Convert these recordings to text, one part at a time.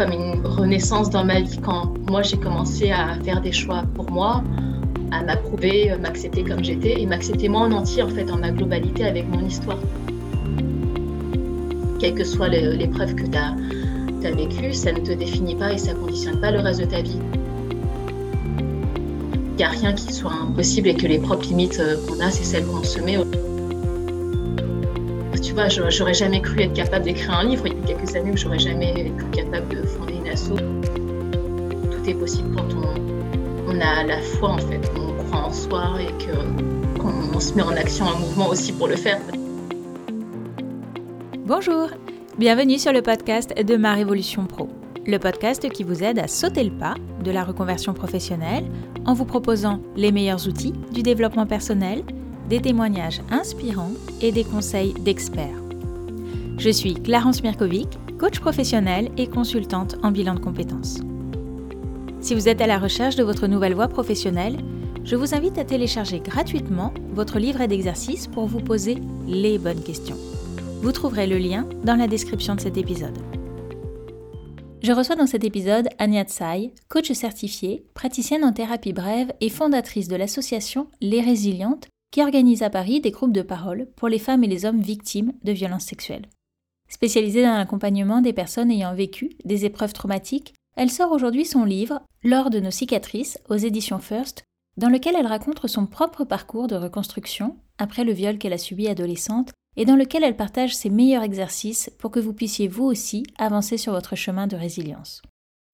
comme une renaissance dans ma vie quand moi j'ai commencé à faire des choix pour moi, à m'approuver, m'accepter comme j'étais et m'accepter moi en entier en fait dans ma globalité avec mon histoire. Quelle que soit l'épreuve que tu as, as vécue, ça ne te définit pas et ça ne conditionne pas le reste de ta vie. Il n'y a rien qui soit impossible et que les propres limites euh, qu'on a, c'est celles qu'on se met. Tu vois, j'aurais jamais cru être capable d'écrire un livre. Il y a quelques années où j'aurais jamais cru capable de fonder une asso. Tout est possible quand on, a la foi en fait, on croit en soi et qu'on se met en action, en mouvement aussi pour le faire. Bonjour, bienvenue sur le podcast de Ma Révolution Pro, le podcast qui vous aide à sauter le pas de la reconversion professionnelle en vous proposant les meilleurs outils du développement personnel, des témoignages inspirants et des conseils d'experts. Je suis Clarence Mirkovic, coach professionnel et consultante en bilan de compétences. Si vous êtes à la recherche de votre nouvelle voie professionnelle, je vous invite à télécharger gratuitement votre livret d'exercices pour vous poser les bonnes questions. Vous trouverez le lien dans la description de cet épisode. Je reçois dans cet épisode Anya Tsai, coach certifiée, praticienne en thérapie brève et fondatrice de l'association Les Résilientes, qui organise à Paris des groupes de parole pour les femmes et les hommes victimes de violences sexuelles. Spécialisée dans l'accompagnement des personnes ayant vécu des épreuves traumatiques, elle sort aujourd'hui son livre Lors de nos cicatrices aux éditions First, dans lequel elle raconte son propre parcours de reconstruction après le viol qu'elle a subi adolescente et dans lequel elle partage ses meilleurs exercices pour que vous puissiez vous aussi avancer sur votre chemin de résilience.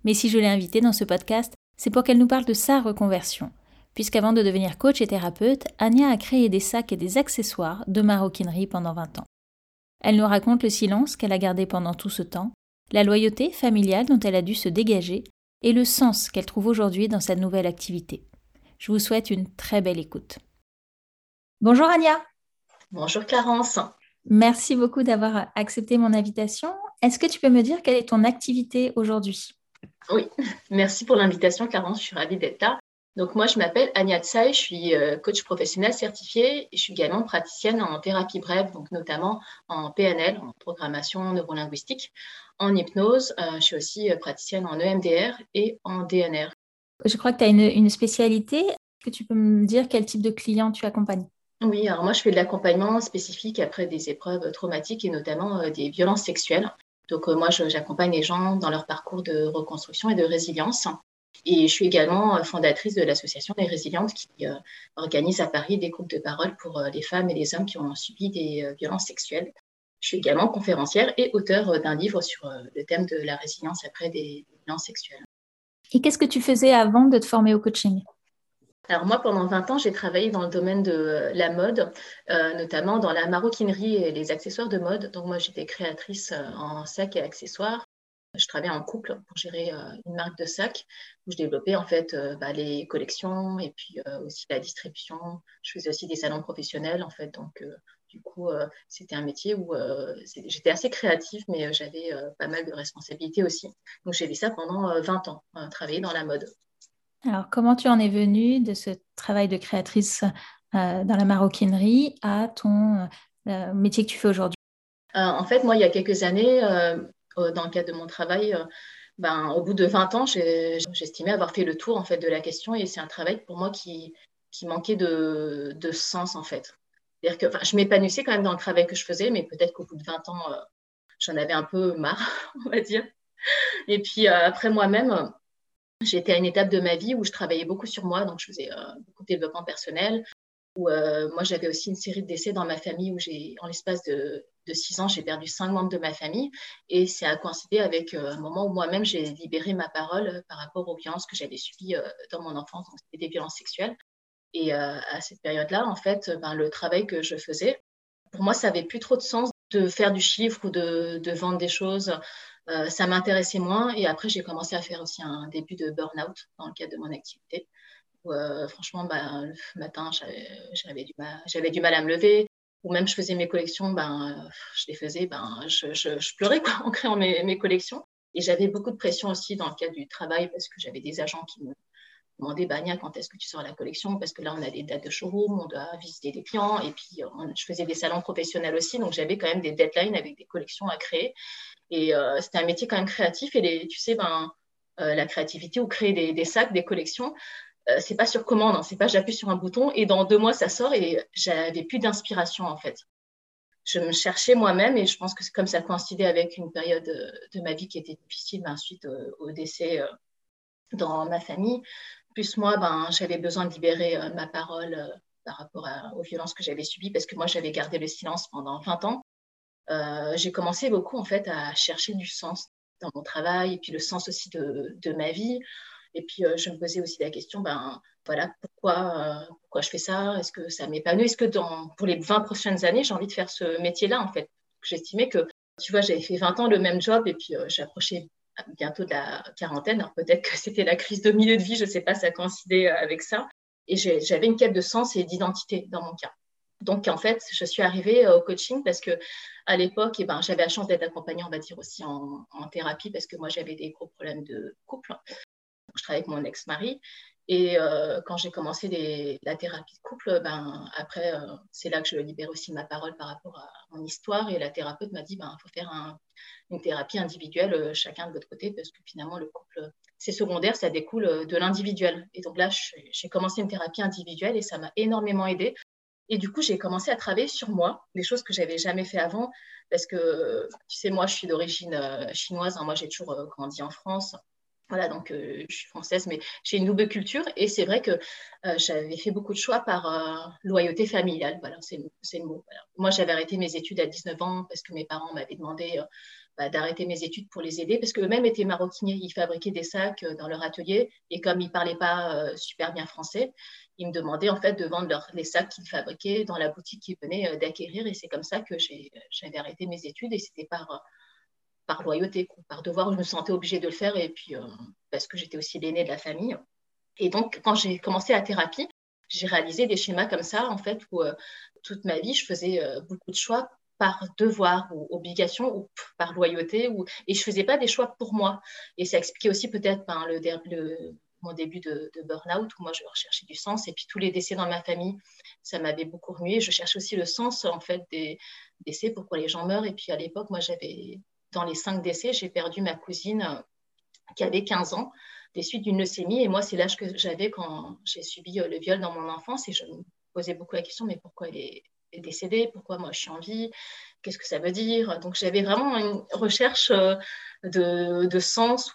Mais si je l'ai invitée dans ce podcast, c'est pour qu'elle nous parle de sa reconversion, puisqu'avant de devenir coach et thérapeute, Anya a créé des sacs et des accessoires de maroquinerie pendant 20 ans. Elle nous raconte le silence qu'elle a gardé pendant tout ce temps, la loyauté familiale dont elle a dû se dégager et le sens qu'elle trouve aujourd'hui dans sa nouvelle activité. Je vous souhaite une très belle écoute. Bonjour Anya. Bonjour Clarence. Merci beaucoup d'avoir accepté mon invitation. Est-ce que tu peux me dire quelle est ton activité aujourd'hui? Oui, merci pour l'invitation Clarence, je suis ravie d'être là. Donc moi, je m'appelle Anya Tsai, je suis euh, coach professionnel certifié et je suis également praticienne en thérapie brève, donc notamment en PNL, en programmation neurolinguistique, en hypnose. Euh, je suis aussi euh, praticienne en EMDR et en DNR. Je crois que tu as une, une spécialité. Est-ce que tu peux me dire quel type de client tu accompagnes? Oui, alors moi je fais de l'accompagnement spécifique après des épreuves traumatiques et notamment des violences sexuelles. Donc moi j'accompagne les gens dans leur parcours de reconstruction et de résilience. Et je suis également euh, fondatrice de l'association des résilientes qui organise à Paris des groupes de parole pour les femmes et les hommes qui ont subi des violences sexuelles. Je suis également conférencière et auteur d'un livre sur le thème de la résilience après des violences sexuelles. Et qu'est-ce que tu faisais avant de te former au coaching? Alors moi, pendant 20 ans, j'ai travaillé dans le domaine de la mode, euh, notamment dans la maroquinerie et les accessoires de mode. Donc moi, j'étais créatrice euh, en sacs et accessoires. Je travaillais en couple pour gérer euh, une marque de sacs où je développais en fait bah, les collections et puis aussi la distribution. Je faisais aussi des salons professionnels en fait. Donc du coup, c'était un métier où j'étais assez créative, mais j'avais pas mal de responsabilités aussi. Donc j'ai fait ça pendant 20 ans, travailler dans la mode. Alors, comment tu en es venue de ce travail de créatrice euh, dans la maroquinerie à ton euh, métier que tu fais aujourd'hui? Euh, En fait, moi, il y a quelques années, dans le cadre de mon travail, ben, au bout de 20 ans, j'estimais avoir fait le tour en fait, de la question et c'est un travail pour moi qui, qui manquait de, de, sens en fait. C'est-à-dire que je m'épanouissais quand même dans le travail que je faisais, mais peut-être qu'au bout de 20 ans, j'en avais un peu marre, on va dire. Et puis après moi-même, J'étais à une étape de ma vie où je travaillais beaucoup sur moi, donc je faisais euh, beaucoup de développement personnel. Où, euh, moi, j'avais aussi une série de décès dans ma famille où j'ai, en l'espace de, six ans, j'ai perdu cinq membres de ma famille. Et ça a coïncidé avec euh, un moment où moi-même, j'ai libéré ma parole par rapport aux violences que j'avais subies dans mon enfance, donc c'était des violences sexuelles. Et à cette période-là, en fait, ben, le travail que je faisais, pour moi, ça n'avait plus trop de sens de faire du chiffre ou de, de vendre des choses. Euh, ça m'intéressait moins. Et après, j'ai commencé à faire aussi un début de burn-out dans le cadre de mon activité. Euh, franchement, bah, le matin, j'avais du mal à me lever. Ou même, je faisais mes collections, ben, je les faisais, ben, je, pleurais en créant mes, collections. Et j'avais beaucoup de pression aussi dans le cadre du travail parce que j'avais des agents qui me, demandé, bah, quand est-ce que tu sors la collection? Parce que là, on a des dates de showroom, on doit visiter des clients. Et puis, je faisais des salons professionnels aussi. Donc, j'avais quand même des deadlines avec des collections à créer. Et c'était un métier quand même créatif. Et tu sais, ben, la créativité ou créer des sacs, des collections, c'est pas sur commande. Hein. C'est pas j'appuie sur un bouton et dans deux mois, ça sort. Et j'avais plus d'inspiration, en fait je me cherchais moi-même et je pense que comme ça coïncidait avec une période euh, de ma vie qui était difficile ben, suite euh, au, décès euh, dans ma famille. Plus moi, ben, j'avais besoin de libérer ma parole par rapport aux violences que j'avais subies parce que moi, j'avais gardé le silence pendant 20 ans. j'ai commencé beaucoup en fait à chercher du sens dans mon travail et puis le sens aussi de ma vie. Et puis, je me posais aussi la question, ben, voilà, pourquoi, euh, pourquoi je fais ça? Est-ce que ça m'épanouit? Est-ce que dans, pour les 20 prochaines années, j'ai envie de faire ce métier-là, en fait? J'estimais que, tu vois, j'avais fait 20 ans le même job et puis euh, j'approchais bientôt de la quarantaine. Alors peut-être que c'était la crise de milieu de vie, je ne sais pas, ça coïncidait euh, avec ça. Et j'avais une quête de sens et d'identité dans mon cas. Donc, en fait, je suis arrivée au coaching parce que à l'époque, eh ben, j'avais la chance d'être accompagnée, on va dire, aussi en thérapie parce que moi, j'avais des gros problèmes de couple. Je travaillais avec mon ex-mari et euh, quand j'ai commencé la thérapie de couple, ben, après, euh, c'est là que je libère aussi ma parole par rapport à mon histoire. Et la thérapeute m'a dit, il ben, faut faire une thérapie individuelle, euh, chacun de votre côté, parce que finalement, le couple, c'est secondaire, ça découle de l'individuel. Et donc là, j'ai commencé une thérapie individuelle et ça m'a énormément aidée. Et du coup, j'ai commencé à travailler sur moi, des choses que j'avais jamais fait avant, parce que, tu sais, moi, je suis d'origine chinoise. Hein. moi, j'ai toujours grandi en France. Voilà, donc euh, je suis française, mais j'ai une double culture et c'est vrai que euh, j'avais fait beaucoup de choix par euh, loyauté familiale. Voilà, c'est le mot. Moi, j'avais arrêté mes études à 19 ans parce que mes parents m'avaient demandé bah, d'arrêter mes études pour les aider parce qu'eux-mêmes étaient maroquiniers. Ils fabriquaient des sacs dans leur atelier et comme ils ne parlaient pas super bien français, ils me demandaient en fait de vendre les sacs qu'ils fabriquaient dans la boutique qu'ils venaient d'acquérir et c'est comme ça que j'avais arrêté mes études et c'était par par loyauté, par devoir, je me sentais obligée de le faire et puis euh, parce que j'étais aussi l'aînée de la famille. Et donc, quand j'ai commencé la thérapie, j'ai réalisé des schémas comme ça, en fait, où euh, toute ma vie, je faisais euh, beaucoup de choix par devoir ou obligation ou par loyauté, ou... et je ne faisais pas des choix pour moi. Et ça expliquait aussi peut-être ben, le, mon début de, de burn-out, où moi, je recherchais du sens, et puis tous les décès dans ma famille, ça m'avait beaucoup remué. Je cherchais aussi le sens, en fait, des décès, pourquoi les gens meurent. Et puis, à l'époque, moi, j'avais dans les cinq décès, j'ai perdu ma cousine euh, qui avait 15 ans des suites d'une leucémie. Et moi, c'est l'âge que j'avais quand j'ai subi euh, le viol dans mon enfance. Et je me posais beaucoup la question, mais pourquoi elle est, décédée? Pourquoi moi, je suis en vie? Qu'est-ce que ça veut dire? Donc, j'avais vraiment une recherche euh, de, sens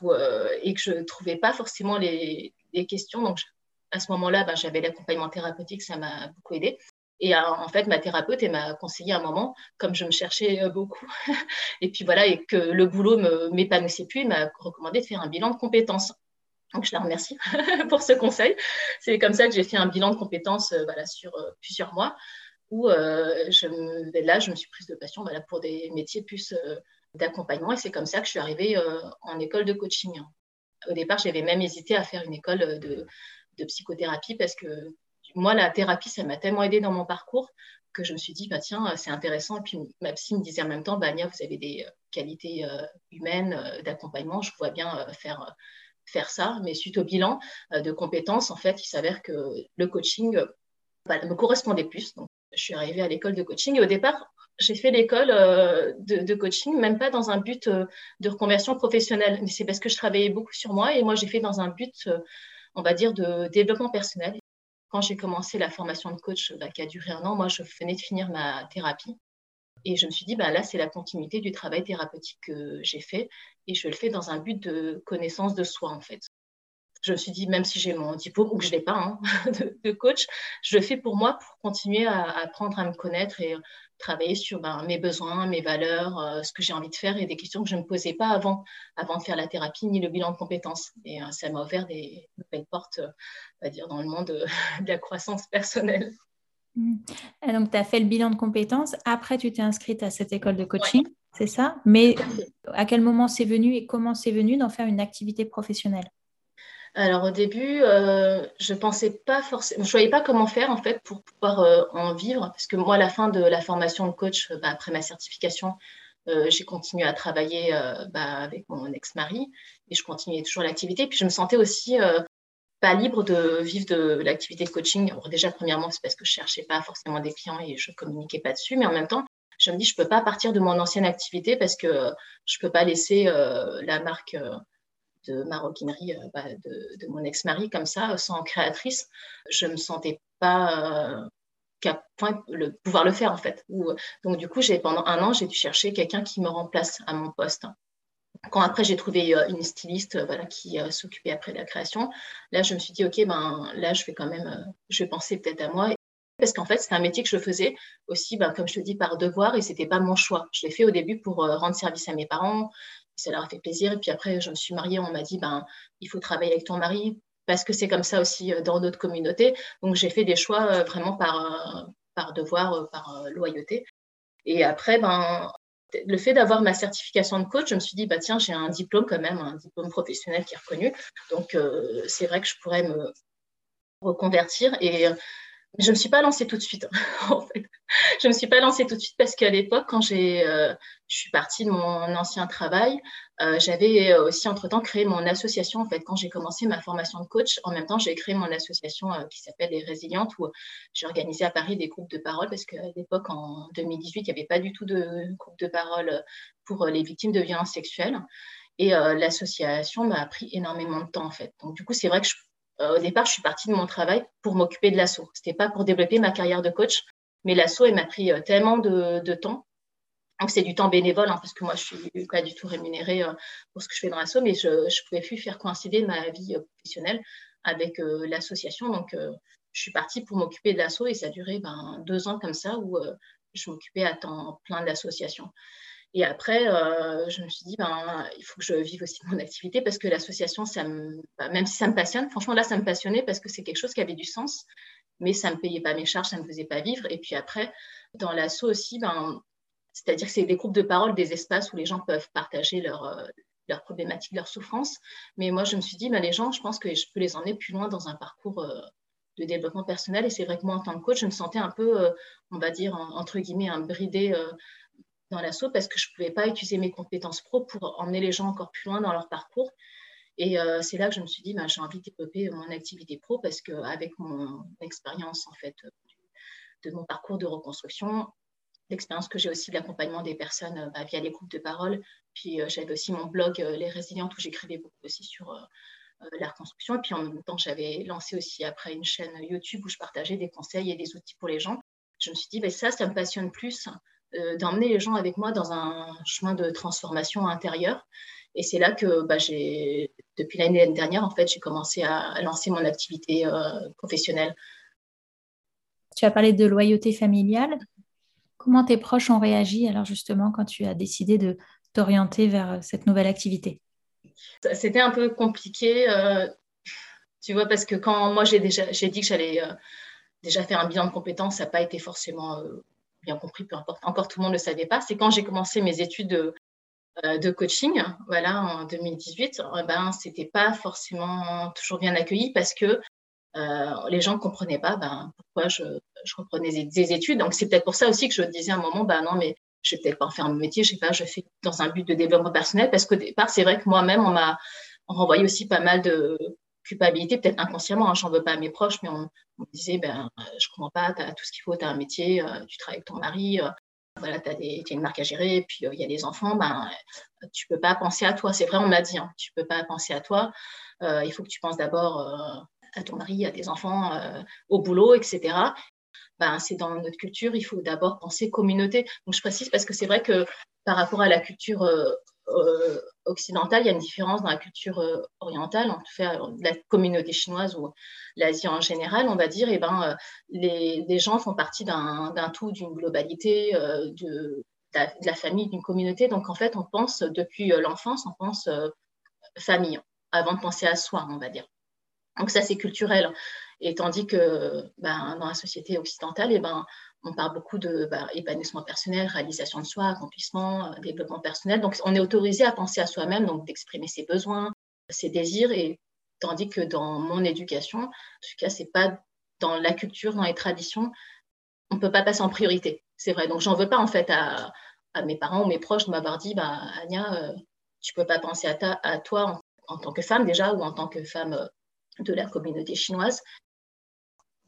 et que je ne trouvais pas forcément les, questions. Donc, à ce moment-là, ben, j'avais l'accompagnement thérapeutique, ça m'a beaucoup aidé. Et euh, en fait, ma thérapeute, m'a conseillé un moment, comme je me cherchais euh, beaucoup, et puis voilà, et que le boulot ne m'épanouissait plus, elle m'a recommandé de faire un bilan de compétences. Donc, je la remercie pour ce conseil. C'est comme ça que j'ai fait un bilan de compétences euh, voilà, sur plusieurs mois, où je ben là, je me suis prise de passion voilà, pour des métiers plus d'accompagnement, et c'est comme ça que je suis arrivée en école de coaching. Au départ, j'avais même hésité à faire une école de psychothérapie parce que moi, la thérapie, ça m'a tellement aidé dans mon parcours que je me suis dit, bah, tiens, c'est intéressant. Et puis ma psy me disait en même temps, bah, vous avez des euh, qualités euh, humaines euh, d'accompagnement, je vois bien faire, ça. Mais suite au bilan de compétences, en fait, il s'avère que le coaching bah, me correspondait plus. Donc, je suis arrivée à l'école de coaching au départ, j'ai fait l'école de, de, coaching, même pas dans un but de reconversion professionnelle, mais c'est parce que je travaillais beaucoup sur moi et moi, j'ai fait dans un but, on va dire, de développement personnel quand j'ai commencé la formation de coach bah, qui a duré un an, moi, je venais de finir ma thérapie. Et je me suis dit, bah, là, c'est la continuité du travail thérapeutique que j'ai fait. Et je le fais dans un but de connaissance de soi, en fait. Je me suis dit, même si j'ai mon diplôme ou que je ne l'ai pas hein, de, coach, je le fais pour moi, pour continuer à apprendre à me connaître et travailler sur ben, mes besoins, mes valeurs, euh, ce que j'ai envie de faire et des questions que je ne me posais pas avant, avant de faire la thérapie ni le bilan de compétences. Et euh, ça m'a ouvert des nouvelles portes, euh, on va dire, dans le monde de la croissance personnelle. Mmh. Et donc, tu as fait le bilan de compétences. Après, tu t'es inscrite à cette école de coaching, c'est ça? Mais à quel moment c'est venu et comment c'est venu d'en faire une activité professionnelle? Alors au début, euh, je pensais pas forcément, je voyais pas comment faire en fait pour pouvoir euh, en vivre, parce que moi, à la fin de la formation de coach, bah, après ma certification, euh, j'ai continué à travailler bah, avec mon ex-mari et je continuais toujours l'activité. Puis je me sentais aussi pas libre de vivre de l'activité de coaching. Déjà, premièrement, c'est parce que je cherchais pas forcément des clients et je communiquais pas dessus, mais en même temps, je me dis, je peux pas partir de mon ancienne activité parce que je peux pas laisser euh, la marque euh, de maroquinerie euh, bah, de, de, mon ex-mari comme ça, sans créatrice. Je me sentais pas qu'à le, pouvoir le faire en fait. donc du coup, j'ai pendant un an, j'ai dû chercher quelqu'un qui me remplace à mon poste. Quand après j'ai trouvé euh, une styliste euh, voilà, qui euh, s'occupait après de la création, là je me suis dit ok ben là je vais quand même, je vais penser peut-être à moi parce qu'en fait c'est un métier que je faisais aussi ben, comme je te dis par devoir et c'était pas mon choix. Je l'ai fait au début pour rendre service à mes parents, ça leur a fait plaisir et puis après je me suis mariée, on m'a dit ben il faut travailler avec ton mari parce que c'est comme ça aussi dans d'autres communautés. Donc j'ai fait des choix vraiment par, par devoir, par loyauté. Et après, ben, le fait d'avoir ma certification de coach, je me suis dit, bah, tiens, j'ai un diplôme quand même, un diplôme professionnel qui est reconnu. Donc, euh, c'est vrai que je pourrais me reconvertir. Et je ne me suis pas lancée tout de suite, en fait. Je ne me suis pas lancée tout de suite parce qu'à l'époque, quand j'ai, euh, je suis partie de mon ancien travail, euh, j'avais aussi entre-temps créé mon association. En fait, quand j'ai commencé ma formation de coach, en même temps, j'ai créé mon association euh, qui s'appelle Les Résilientes, où j'ai organisé à Paris des groupes de parole parce qu'à l'époque, en 2018, il n'y avait pas du tout de groupe de parole pour les victimes de violences sexuelles. Et l'association m'a pris énormément de temps, en fait. Donc, du coup, c'est vrai que je au départ, je suis partie de mon travail pour m'occuper de l'assaut. Ce n'était pas pour développer ma carrière de coach, mais l'assaut, il m'a pris euh, tellement de, temps. Donc, c'est du temps bénévole, hein, parce que moi, je ne suis pas du tout rémunérée euh, pour ce que je fais dans l'assaut, mais je ne pouvais plus faire coïncider ma vie professionnelle avec l'association. Donc, je suis partie pour m'occuper de l'assaut et ça a duré ben, deux ans comme ça où je m'occupais à temps plein de l'association. Et après, euh, je me suis dit, ben, il faut que je vive aussi mon activité parce que l'association, bah, même si ça me passionne, franchement, là, ça me passionnait parce que c'est quelque chose qui avait du sens, mais ça ne me payait pas mes charges, ça ne me faisait pas vivre. Et puis après, dans l'asso aussi, ben, c'est-à-dire que c'est des groupes de parole, des espaces où les gens peuvent partager leurs euh, leur problématiques, leurs souffrances. Mais moi, je me suis dit, ben, les gens, je pense que je peux les emmener plus loin dans un parcours euh, de développement personnel. Et c'est vrai que moi, en tant que coach, je me sentais un peu, on va dire, entre guillemets, un bridé dans l'assaut parce que je ne pouvais pas utiliser mes compétences pro pour emmener les gens encore plus loin dans leur parcours. Et euh, c'est là que je me suis dit, bah, j'ai envie de mon activité pro parce qu'avec mon expérience en fait de mon parcours de reconstruction, l'expérience que j'ai aussi de l'accompagnement des personnes euh, bah, via les groupes de parole, puis euh, j'avais aussi mon blog Les Résilientes où j'écrivais beaucoup aussi sur la reconstruction. Et puis en même temps, j'avais lancé aussi après une chaîne YouTube où je partageais des conseils et des outils pour les gens. Je me suis dit, bah, ça, ça me passionne plus d'emmener les gens avec moi dans un chemin de transformation intérieure. Et c'est là que bah, j'ai, depuis l'année dernière, en fait, j'ai commencé à, lancer mon activité euh, professionnelle. Tu as parlé de loyauté familiale. Comment tes proches ont réagi alors justement quand tu as décidé de t'orienter vers cette nouvelle activité? C'était un peu compliqué, euh, tu vois, parce que quand moi j'ai déjà j'ai dit que j'allais déjà faire un bilan de compétences, ça n'a pas été forcément bien compris, peu importe, encore tout le monde ne le savait pas, c'est quand j'ai commencé mes études de, euh, coaching, voilà, en 2018, eh ben, c'était pas forcément toujours bien accueilli parce que euh, les gens ne comprenaient pas ben, pourquoi je, je reprenais des études. Donc, c'est peut-être pour ça aussi que je disais à un moment, ben non, mais je vais peut-être pas en faire mon métier, je sais pas, je fais dans un but de développement personnel parce qu'au départ, c'est vrai que moi-même, on m'a renvoyé aussi pas mal de, culpabilité, peut-être inconsciemment, hein, j'en veux pas à mes proches, mais on, me disait, ben, euh, je comprends pas, tu as tout ce qu'il faut, tu as un métier, euh, tu travailles avec ton mari, euh, voilà, tu as, une marque à gérer, puis il y a des enfants, ben, tu peux pas penser à toi. C'est vrai, on m'a dit, hein, tu peux pas penser à toi, il faut que tu penses d'abord à ton mari, à tes enfants, au boulot, etc. Ben, c'est dans notre culture, il faut d'abord penser communauté. Donc je précise parce que c'est vrai que par rapport à la culture euh, occidentale, il y a une différence dans la culture euh, orientale, en tout cas la communauté chinoise ou l'Asie en général, on va dire, eh ben, euh, les, gens font partie d'un tout, d'une globalité, de, de, la famille, d'une communauté. Donc en fait, on pense depuis l'enfance, on pense famille avant de penser à soi, on va dire. Donc ça, c'est culturel. Et tandis que ben, dans la société occidentale, et eh ben, on parle beaucoup de bah, épanouissement personnel, réalisation de soi, accomplissement, euh, développement personnel. Donc, on est autorisé à penser à soi-même, donc d'exprimer ses besoins, ses désirs, et tandis que dans mon éducation, en tout cas, c'est pas dans la culture, dans les traditions, on peut pas passer en priorité. C'est vrai. Donc, j'en veux pas en fait à, mes parents ou mes proches de m'avoir dit, bah, Anya, euh, tu peux pas penser à toi en, tant que femme déjà ou en tant que femme euh, de la communauté chinoise.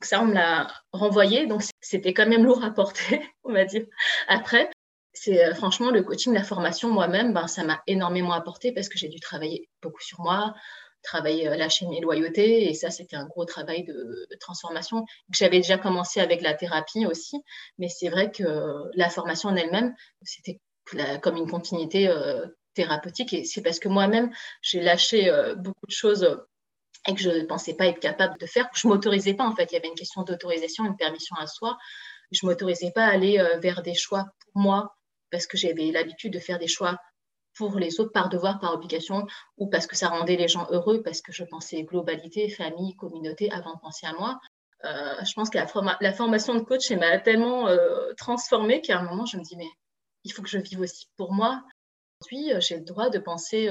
Ça, on me l'a renvoyé, donc c'était quand même lourd à porter, on va dire. Après, c'est euh, franchement le coaching, la formation moi-même, ben, ça m'a énormément apporté parce que j'ai dû travailler beaucoup sur moi, travailler euh, la chaîne et loyauté, et ça, c'était un gros travail de, transformation. J'avais déjà commencé avec la thérapie aussi, mais c'est vrai que la formation en elle-même, c'était comme une continuité euh, thérapeutique, et c'est parce que moi-même, j'ai lâché beaucoup de choses et que je ne pensais pas être capable de faire. Je m'autorisais pas, en fait. Il y avait une question d'autorisation, une permission à soi. Je m'autorisais pas à aller vers des choix pour moi, parce que j'avais l'habitude de faire des choix pour les autres par devoir, par obligation, ou parce que ça rendait les gens heureux, parce que je pensais globalité, famille, communauté, avant de penser à moi. Euh, je pense que la, formation de coach m'a tellement euh, transformée qu'à un moment, je me dis, mais il faut que je vive aussi pour moi. Aujourd'hui, euh, j'ai le droit de penser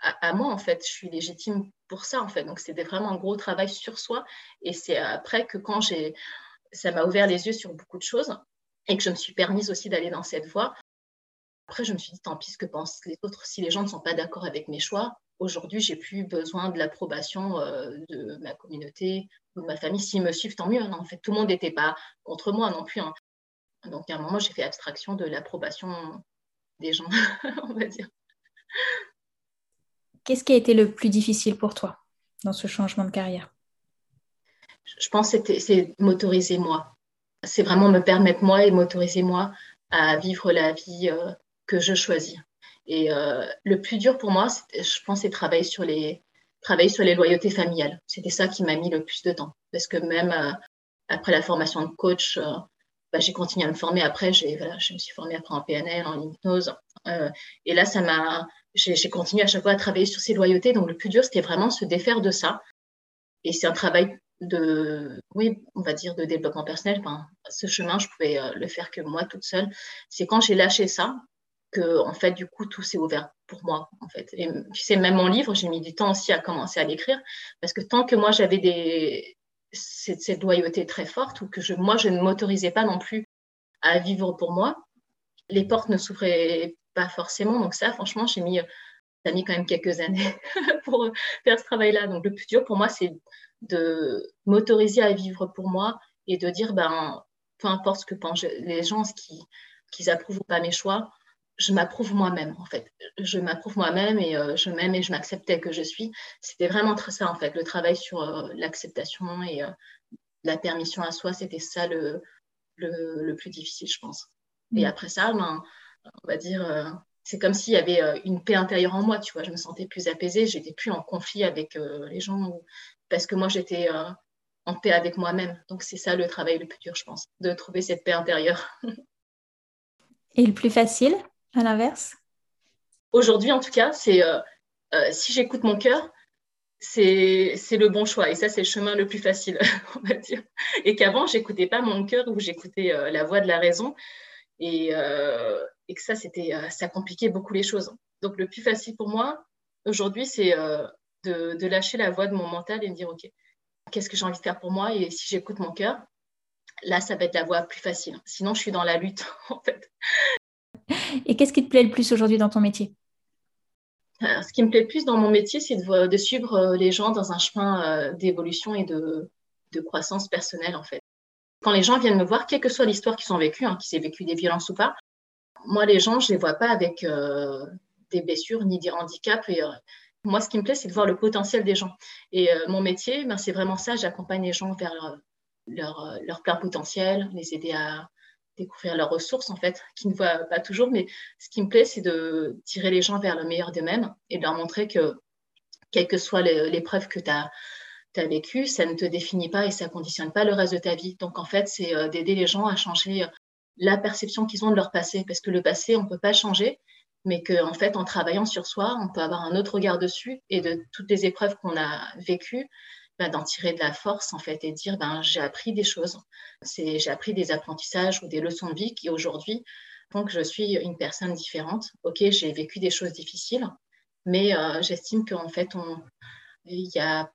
à, moi, en fait. Je suis légitime pour ça, en fait. Donc, c'était vraiment un gros travail sur soi. Et c'est après que quand j'ai... Ça m'a ouvert les yeux sur beaucoup de choses et que je me suis permise aussi d'aller dans cette voie. Après, je me suis dit, tant pis ce que pensent les autres. Si les gens ne sont pas d'accord avec mes choix, aujourd'hui, j'ai plus besoin de l'approbation euh, de ma communauté ou de ma famille. S'ils me suivent, tant mieux. Hein. En fait, tout le monde n'était pas contre moi non plus. Hein. Donc, à un moment, j'ai fait abstraction de l'approbation des gens, on va dire. Qu'est-ce qui a été le plus difficile pour toi dans ce changement de carrière? Je pense que c'est m'autoriser moi c'est vraiment me permettre moi et m'autoriser moi à vivre la vie euh, que je choisis. Et euh, le plus dur pour moi, je pense, c'est travailler sur les loyautés familiales. C'était ça qui m'a mis le plus de temps, parce que même euh, après la formation de coach, bah, j'ai continué à me former. Après, voilà, je me suis formée après en PNL, en hypnose, et là, ça m'a j'ai continué à chaque fois à travailler sur ces loyautés. Donc, le plus dur, c'était vraiment se défaire de ça. Et c'est un travail de, oui, on va dire de développement personnel. ce chemin, je pouvais euh, le faire que moi toute seule. C'est quand j'ai lâché ça que, en fait, du coup, tout s'est ouvert pour moi, en fait. Et tu sais, même mon livre, j'ai mis du temps aussi à commencer à l'écrire parce que tant que moi j'avais des cette, loyauté très forte ou que je, moi je ne m'autorisais pas non plus à vivre pour moi, les portes ne s'ouvraient pas forcément. Donc ça, franchement, j'ai mis ça a mis quand même quelques années pour faire ce travail-là. Donc le plus dur pour moi, c'est de m'autoriser à vivre pour moi et de dire, ben, peu importe ce que pensent les gens, ce qu'ils qui approuvent ou pas mes choix, je m'approuve moi-même, en fait. Je m'approuve moi-même et euh, je m'aime et je m'accepte tel que je suis. C'était vraiment très ça, en fait. Le travail sur euh, l'acceptation et euh, la permission à soi, c'était ça le, le, plus difficile, je pense. Et mm. après ça, ben, on va dire, c'est comme s'il y avait une paix intérieure en moi, tu vois. Je me sentais plus apaisée, j'étais plus en conflit avec les gens parce que moi, j'étais euh, en paix avec moi-même. Donc, c'est ça le travail le plus dur, je pense, de trouver cette paix intérieure. Et le plus facile, à l'inverse? Aujourd'hui, en tout cas, c'est euh, euh, si j'écoute mon cœur, c'est le bon choix. Et ça, c'est le chemin le plus facile, on va dire. Et qu'avant, j'écoutais pas mon cœur ou j'écoutais la voix de la raison. Et, et que ça, c'était, ça compliquait beaucoup les choses. Donc, le plus facile pour moi, aujourd'hui, c'est de, lâcher la voix de mon mental et me dire, OK, qu'est-ce que j'ai envie de faire pour moi Et si j'écoute mon cœur, là, ça va être la voie plus facile. Sinon, je suis dans la lutte, en fait. Et qu'est-ce qui te plaît le plus aujourd'hui dans ton métier? Ce qui me plaît le plus dans mon métier, c'est de, suivre euh, les gens dans un chemin euh, d'évolution et de, croissance personnelle, en fait. Quand les gens viennent me voir, quelle que soit l'histoire qu'ils ont vécue, hein, qu'ils aient vécu des violences ou pas, moi, les gens, je ne les vois pas avec euh, des blessures ni des handicaps. Et, moi, ce qui me plaît, c'est de voir le potentiel des gens. Et euh, mon métier, ben, c'est vraiment ça. J'accompagne les gens vers leur, euh, leur, plein potentiel, les aider à découvrir leurs ressources, en fait, qui ne voient pas toujours. Mais ce qui me plaît, c'est de tirer les gens vers le meilleur d'eux-mêmes et de leur montrer que, quelle que soit l'épreuve que tu as, as vécue, ça ne te définit pas et ça ne conditionne pas le reste de ta vie. Donc, en fait, c'est euh, d'aider les gens à changer la perception qu'ils ont de leur passé. Parce que le passé, on ne peut pas changer mais qu'en en fait, en travaillant sur soi, on peut avoir un autre regard dessus et de toutes les épreuves qu'on a vécues, ben, d'en tirer de la force en fait et dire ben, j'ai appris des choses, j'ai appris des apprentissages ou des leçons de vie qui aujourd'hui font que je suis une personne différente. Ok, j'ai vécu des choses difficiles, mais euh, j'estime qu'en fait, il n'y a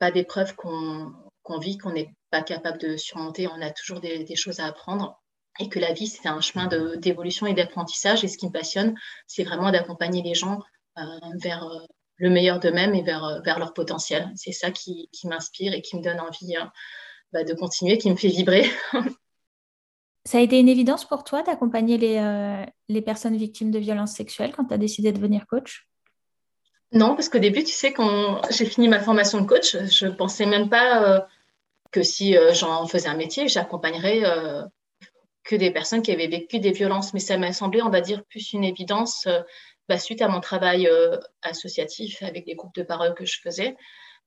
pas d'épreuves qu'on vit qu'on n'est pas capable de surmonter. On a toujours des choses à apprendre et que la vie, c'est un chemin d'évolution et d'apprentissage. Et ce qui me passionne, c'est vraiment d'accompagner les gens euh, vers euh, le meilleur d'eux-mêmes et vers, vers leur potentiel. C'est ça qui, qui m'inspire et qui me donne envie bah, de continuer, qui me fait vibrer. Ça a été une évidence pour toi d'accompagner les, les personnes victimes de violences sexuelles quand tu as décidé de devenir coach? Non, parce qu'au début, tu sais, quand j'ai fini ma formation de coach, je ne pensais même pas que si j'en faisais un métier, j'accompagnerais que des personnes qui avaient vécu des violences. Mais ça m'a semblé, on va dire, plus une évidence bah, suite à mon travail euh, associatif avec les groupes de parole que je faisais,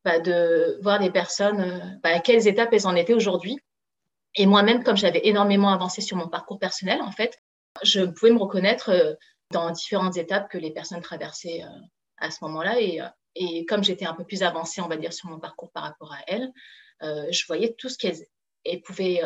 bah, de voir des personnes euh, bah, à quelles étapes elles en étaient aujourd'hui. Et moi-même, comme j'avais énormément avancé sur mon parcours personnel, en fait, je pouvais me reconnaître euh, dans différentes étapes que les personnes traversaient à ce moment-là. Et, et comme j'étais un peu plus avancée, on va dire, sur mon parcours par rapport à elles, je voyais tout ce qu'elles pouvaient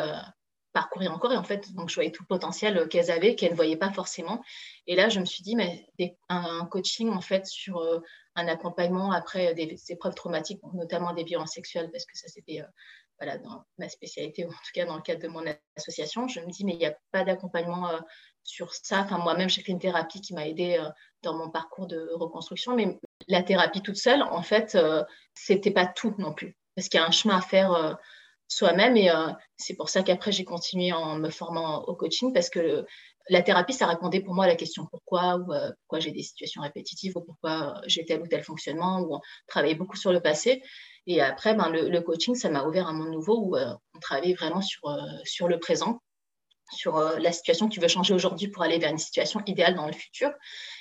parcourir encore. Et en fait, donc, je voyais tout le potentiel qu'elles avaient, qu'elles ne voyaient pas forcément. Et là, je me suis dit, mais un, coaching, en fait, sur euh, un accompagnement après des, épreuves traumatiques, notamment des violences sexuelles, parce que ça, c'était euh, voilà, dans ma spécialité, ou en tout cas dans le cadre de mon association. Je me dis, mais il n'y a pas d'accompagnement euh, sur ça. Enfin, moi-même, j'ai fait une thérapie qui m'a aidée dans mon parcours de reconstruction, mais la thérapie toute seule, en fait, c'était pas tout non plus. Parce qu'il y a un chemin à faire soi-même. Et euh, c'est pour ça qu'après, j'ai continué en me formant au coaching parce que la thérapie, ça répondait pour moi à la question pourquoi, ou euh, pourquoi j'ai des situations répétitives, ou pourquoi j'ai tel ou tel fonctionnement, ou on travaillait beaucoup sur le passé. Et après, ben, le, coaching, ça m'a ouvert un monde nouveau où euh, on travaillait vraiment sur, sur le présent, sur la situation que tu veux changer aujourd'hui pour aller vers une situation idéale dans le futur.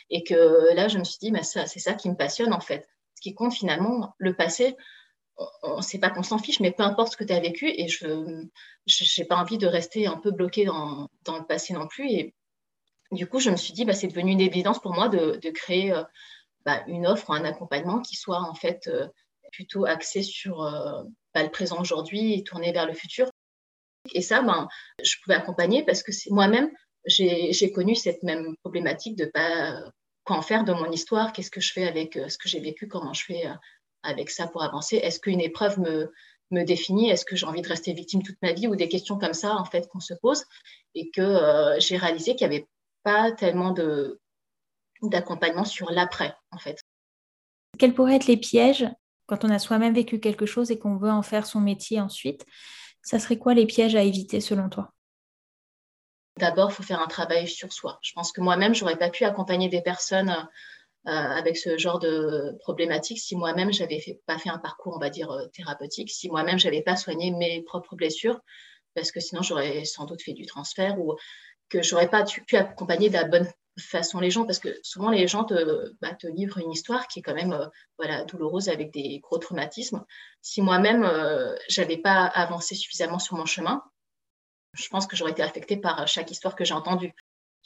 Et que là, je me suis dit, ben, c'est ça qui me passionne en fait. Ce qui compte finalement, le passé, on ne sait pas qu'on s'en fiche, mais peu importe ce que tu as vécu, et je n'ai pas envie de rester un peu bloqué dans, le passé non plus. Et du coup, je me suis dit, bah, c'est devenu une évidence pour moi de, créer euh, bah, une offre, un accompagnement qui soit en fait euh, plutôt axé sur euh, bah, le présent aujourd'hui et tourné vers le futur. Et ça, ben, je pouvais accompagner parce que moi-même, j'ai connu cette même problématique de pas quoi en faire de mon histoire, qu'est-ce que je fais avec ce que j'ai vécu, comment je fais avec ça pour avancer. Est-ce qu'une épreuve me, me définit? Est-ce que j'ai envie de rester victime toute ma vie? Ou des questions comme ça en fait qu'on se pose. Et que euh, j'ai réalisé qu'il n'y avait pas tellement de d'accompagnement sur l'après en fait. Quels pourraient être les pièges quand on a soi-même vécu quelque chose et qu'on veut en faire son métier ensuite? Ça serait quoi les pièges à éviter selon toi? D'abord, il faut faire un travail sur soi. Je pense que moi-même, j'aurais pas pu accompagner des personnes euh, avec ce genre de problématiques si moi-même j'avais fait, pas fait un parcours, on va dire, euh, thérapeutique, si moi-même j'avais pas soigné mes propres blessures, parce que sinon j'aurais sans doute fait du transfert ou que j'aurais pas pu accompagner de la bonne façon les gens, parce que souvent les gens te, bah, livrent une histoire qui est quand même euh, voilà, douloureuse avec des gros traumatismes. Si moi-même euh, j'avais pas avancé suffisamment sur mon chemin, je pense que j'aurais été affectée par chaque histoire que j'ai entendue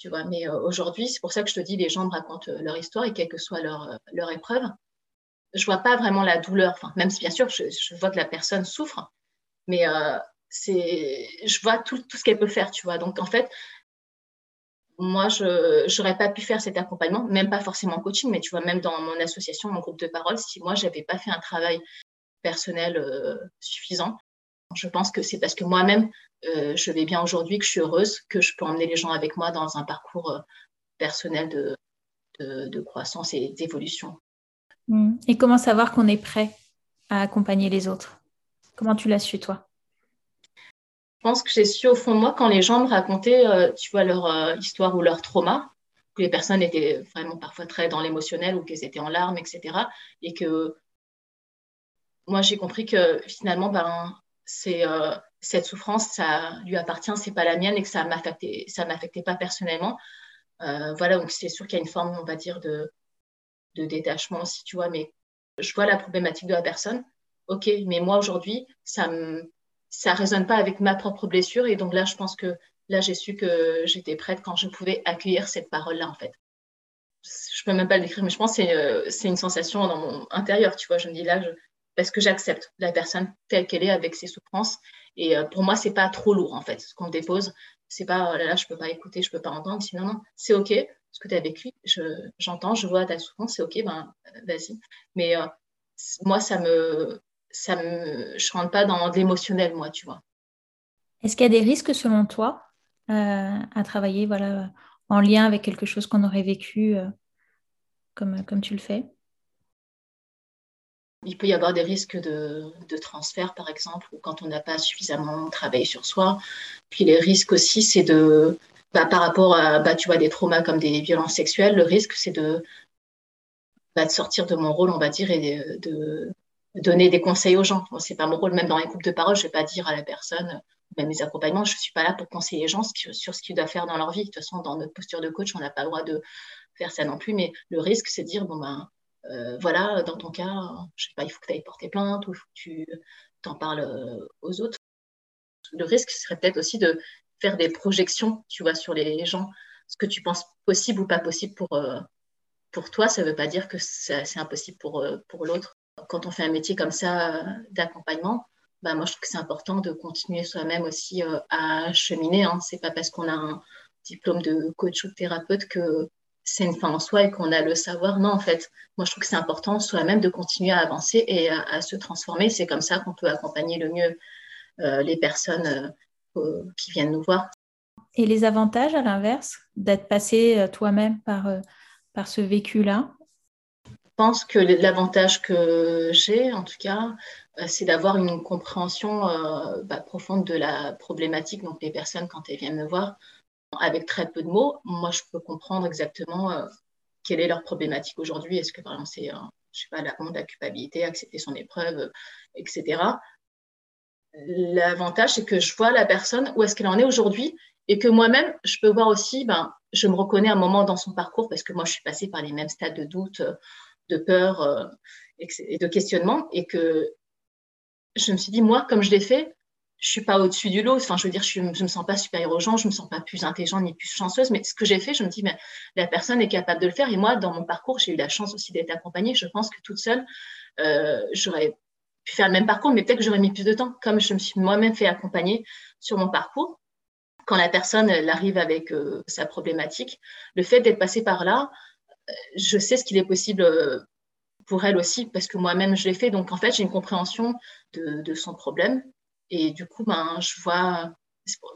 tu vois. Mais euh, aujourd'hui, c'est pour ça que je te dis, les gens me racontent euh, leur histoire et quelle que soit leur, euh, leur épreuve, je vois pas vraiment la douleur. Enfin, même si bien sûr, je, vois que la personne souffre, mais c'est, je vois tout, tout ce qu'elle peut faire, tu vois. Donc en fait, moi, je n'aurais pas pu faire cet accompagnement, même pas forcément en coaching, mais tu vois, même dans mon association, mon groupe de parole, si moi, j'avais pas fait un travail personnel suffisant, je pense que c'est parce que moi-même, euh, je vais bien aujourd'hui, que je suis heureuse, que je peux emmener les gens avec moi dans un parcours euh, personnel de, croissance et d'évolution. Hmm. Et comment savoir qu'on est prêt à accompagner les autres? Comment tu l'as su, toi? Je pense que j'ai su au fond de moi quand les gens me racontaient, euh, tu vois, leur histoire ou leur trauma, que les personnes étaient vraiment parfois très dans l'émotionnel ou qu'elles étaient en larmes, etc. Et que moi, j'ai compris que finalement, ben, c'est euh, cette souffrance, ça lui appartient, c'est pas la mienne et que ça m'affectait, ça m'affectait pas personnellement. Euh, voilà, donc c'est sûr qu'il y a une forme, on va dire, de, de détachement si tu vois, mais je vois la problématique de la personne. Ok, mais moi aujourd'hui, ça me, ça résonne pas avec ma propre blessure et donc là, je pense que là, j'ai su que j'étais prête quand je pouvais accueillir cette parole-là, en fait. Je peux même pas le décrire, mais je pense que c'est, euh, c'est une sensation dans mon intérieur, tu vois. Je me dis là, je, parce que j'accepte la personne telle qu'elle est avec ses souffrances. Et euh, pour moi, c'est pas trop lourd en fait. Ce qu'on dépose, c'est pas oh là là, je peux pas écouter, je peux pas entendre. Sinon, non, c'est ok. Ce que tu as vécu, j'entends, je, vois ta souffrance, c'est ok, ben vas-y. Mais euh, moi, ça me, ça me, je rentre pas dans l'émotionnel, moi, tu vois. Est-ce qu'il y a des risques selon toi euh, à travailler, voilà, en lien avec quelque chose qu'on aurait vécu comme, comme tu le fais? Il peut y avoir des risques de, transfert, par exemple, ou quand on n'a pas suffisamment travaillé sur soi. Puis les risques aussi, c'est de, bah, par rapport à, bah, tu vois, des traumas comme des violences sexuelles, le risque, c'est de, bah, de sortir de mon rôle, on va dire, et de, donner des conseils aux gens. Ce c'est pas mon rôle, même dans les groupes de parole, je vais pas dire à la personne, même mes accompagnements, je suis pas là pour conseiller les gens sur ce qu'ils doivent faire dans leur vie. De toute façon, dans notre posture de coach, on n'a pas le droit de faire ça non plus, mais le risque, c'est de dire, bon ben, euh, voilà, dans ton cas, je sais pas, il faut que tu ailles porter plainte ou il faut que tu t'en parles euh, aux autres. Le risque serait peut-être aussi de faire des projections, tu vois, sur les gens, ce que tu penses possible ou pas possible pour, euh, pour toi, ça ne veut pas dire que c'est impossible pour, pour l'autre. Quand on fait un métier comme ça d'accompagnement, bah, moi, je trouve que c'est important de continuer soi-même aussi à cheminer. Hein. C'est pas parce qu'on a un diplôme de coach ou de thérapeute que c'est une fin en soi et qu'on a le savoir. Non, en fait, moi, je trouve que c'est important soi-même de continuer à avancer et à, se transformer. C'est comme ça qu'on peut accompagner le mieux euh, les personnes euh, qui viennent nous voir. Et les avantages, à l'inverse, d'être passé euh, toi-même par, par ce vécu-là? Pense que l'avantage que j'ai, en tout cas, c'est d'avoir une compréhension bah, profonde de la problématique. Donc, les personnes, quand elles viennent me voir, avec très peu de mots, moi, je peux comprendre exactement euh, quelle est leur problématique aujourd'hui. Est-ce que, par exemple, c'est, je sais pas, la honte, la culpabilité, accepter son épreuve, euh, etc. L'avantage, c'est que je vois la personne où est-ce qu'elle en est aujourd'hui et que moi-même, je peux voir aussi, ben, je me reconnais un moment dans son parcours parce que moi, je suis passée par les mêmes stades de doute, de peur euh, et de questionnement et que je me suis dit, moi, comme je l'ai fait, je suis pas au-dessus du lot. Enfin, je veux dire, je, ne me sens pas supérieure aux gens, je me sens pas plus intelligente ni plus chanceuse. Mais ce que j'ai fait, je me dis, mais la personne est capable de le faire. Et moi, dans mon parcours, j'ai eu la chance aussi d'être accompagnée. Je pense que toute seule, euh, j'aurais pu faire le même parcours, mais peut-être que j'aurais mis plus de temps. Comme je me suis moi-même fait accompagner sur mon parcours, quand la personne arrive avec euh, sa problématique, le fait d'être passée par là, je sais ce qu'il est possible pour elle aussi, parce que moi-même je l'ai fait. Donc en fait, j'ai une compréhension de, son problème et du coup, ben, je vois,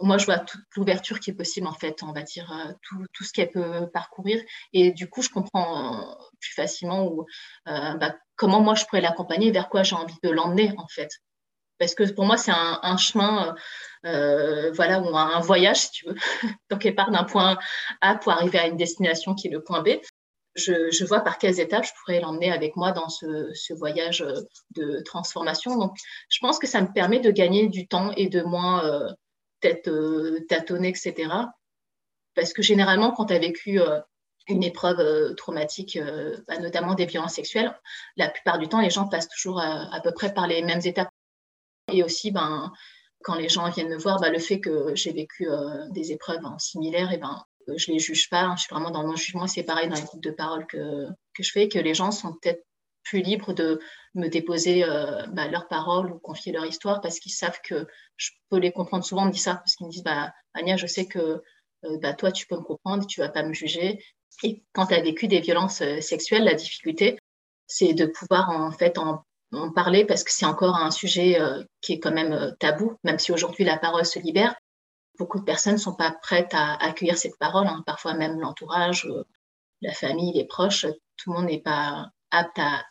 moi, je vois toute l'ouverture qui est possible, en fait, on va dire, euh, tout, ce qu'elle peut parcourir. Et du coup, je comprends plus facilement où, euh, bah, comment moi, je pourrais l'accompagner, vers quoi j'ai envie de l'emmener, en fait. Parce que pour moi, c'est un, chemin, euh, voilà, ou un, voyage, si tu veux. Donc, elle part d'un point A pour arriver à une destination qui est le point B je, vois par quelles étapes je pourrais l'emmener avec moi dans ce, voyage euh, de transformation. Donc, je pense que ça me permet de gagner du temps et de moins euh, euh, tâtonner, etc. Parce que généralement, quand tu as vécu une épreuve traumatique, bah, notamment des violences sexuelles, la plupart du temps, les gens passent toujours à, peu près par les mêmes étapes. Et aussi, ben, quand les gens viennent me voir, bah, le fait que j'ai vécu des épreuves hein, similaires, et ben, je les juge pas, hein. je suis vraiment dans mon jugement, c'est pareil dans les groupes de parole que, que je fais, que les gens sont peut-être plus libres de me déposer euh, bah, leurs paroles ou confier leur histoire parce qu'ils savent que je peux les comprendre. Souvent, on me dit ça parce qu'ils me disent bah, Ania, je sais que euh, bah, toi, tu peux me comprendre, tu vas pas me juger. Et quand tu as vécu des violences euh, sexuelles, la difficulté, c'est de pouvoir en fait en parler parce que c'est encore un sujet qui est quand même tabou, même si aujourd'hui la parole se libère beaucoup de personnes ne sont pas prêtes à accueillir cette parole, hein. parfois même l'entourage, euh, la famille, les proches, tout le monde n'est pas apte à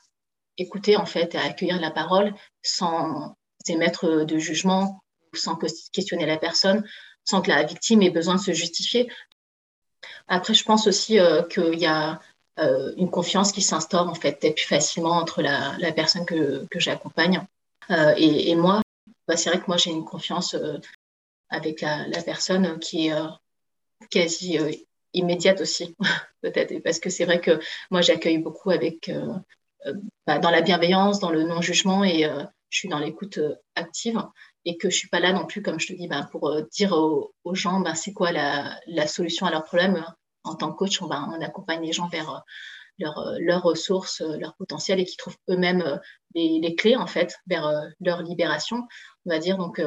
écouter en fait, à accueillir la parole sans émettre de jugement, sans questionner la personne, sans que la victime ait besoin de se justifier. Après, je pense aussi euh, qu'il y a euh, une confiance qui s'instaure en fait plus facilement entre la, personne que, j'accompagne et, moi. Bah, c'est vrai que moi j'ai une confiance avec la, personne qui est euh, quasi euh, immédiate aussi, peut-être. Parce que c'est vrai que moi, j'accueille beaucoup avec, euh, bah, dans la bienveillance, dans le non-jugement et je suis dans l'écoute active et que je suis pas là non plus, comme je te dis, bah, pour dire aux, gens bah, c'est quoi la, solution à leurs problèmes. En tant que coach, on, accompagne les gens vers leurs ressources, leur potentiel et qui trouvent eux-mêmes les, les, clés en fait vers leur libération, on va dire. Donc,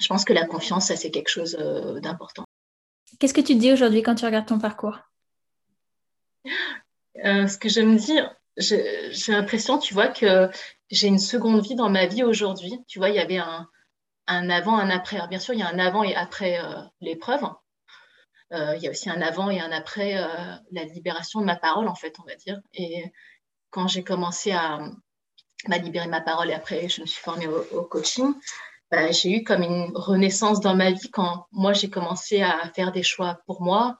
je pense que la confiance, ça, c'est quelque chose euh, d'important. Qu'est-ce que tu te dis aujourd'hui quand tu regardes ton parcours? Euh, Ce que je me dis, j'ai l'impression, tu vois, que j'ai une seconde vie dans ma vie aujourd'hui. Tu vois, il y avait un, avant, un après. bien sûr, il y a un avant et après euh, l'épreuve. il y a aussi un avant et un après la libération de ma parole, en fait, on va dire. Et quand j'ai commencé à, m'a libéré ma parole et après je me suis formée au, coaching, bah, j'ai eu comme une renaissance dans ma vie quand moi j'ai commencé à faire des choix pour moi,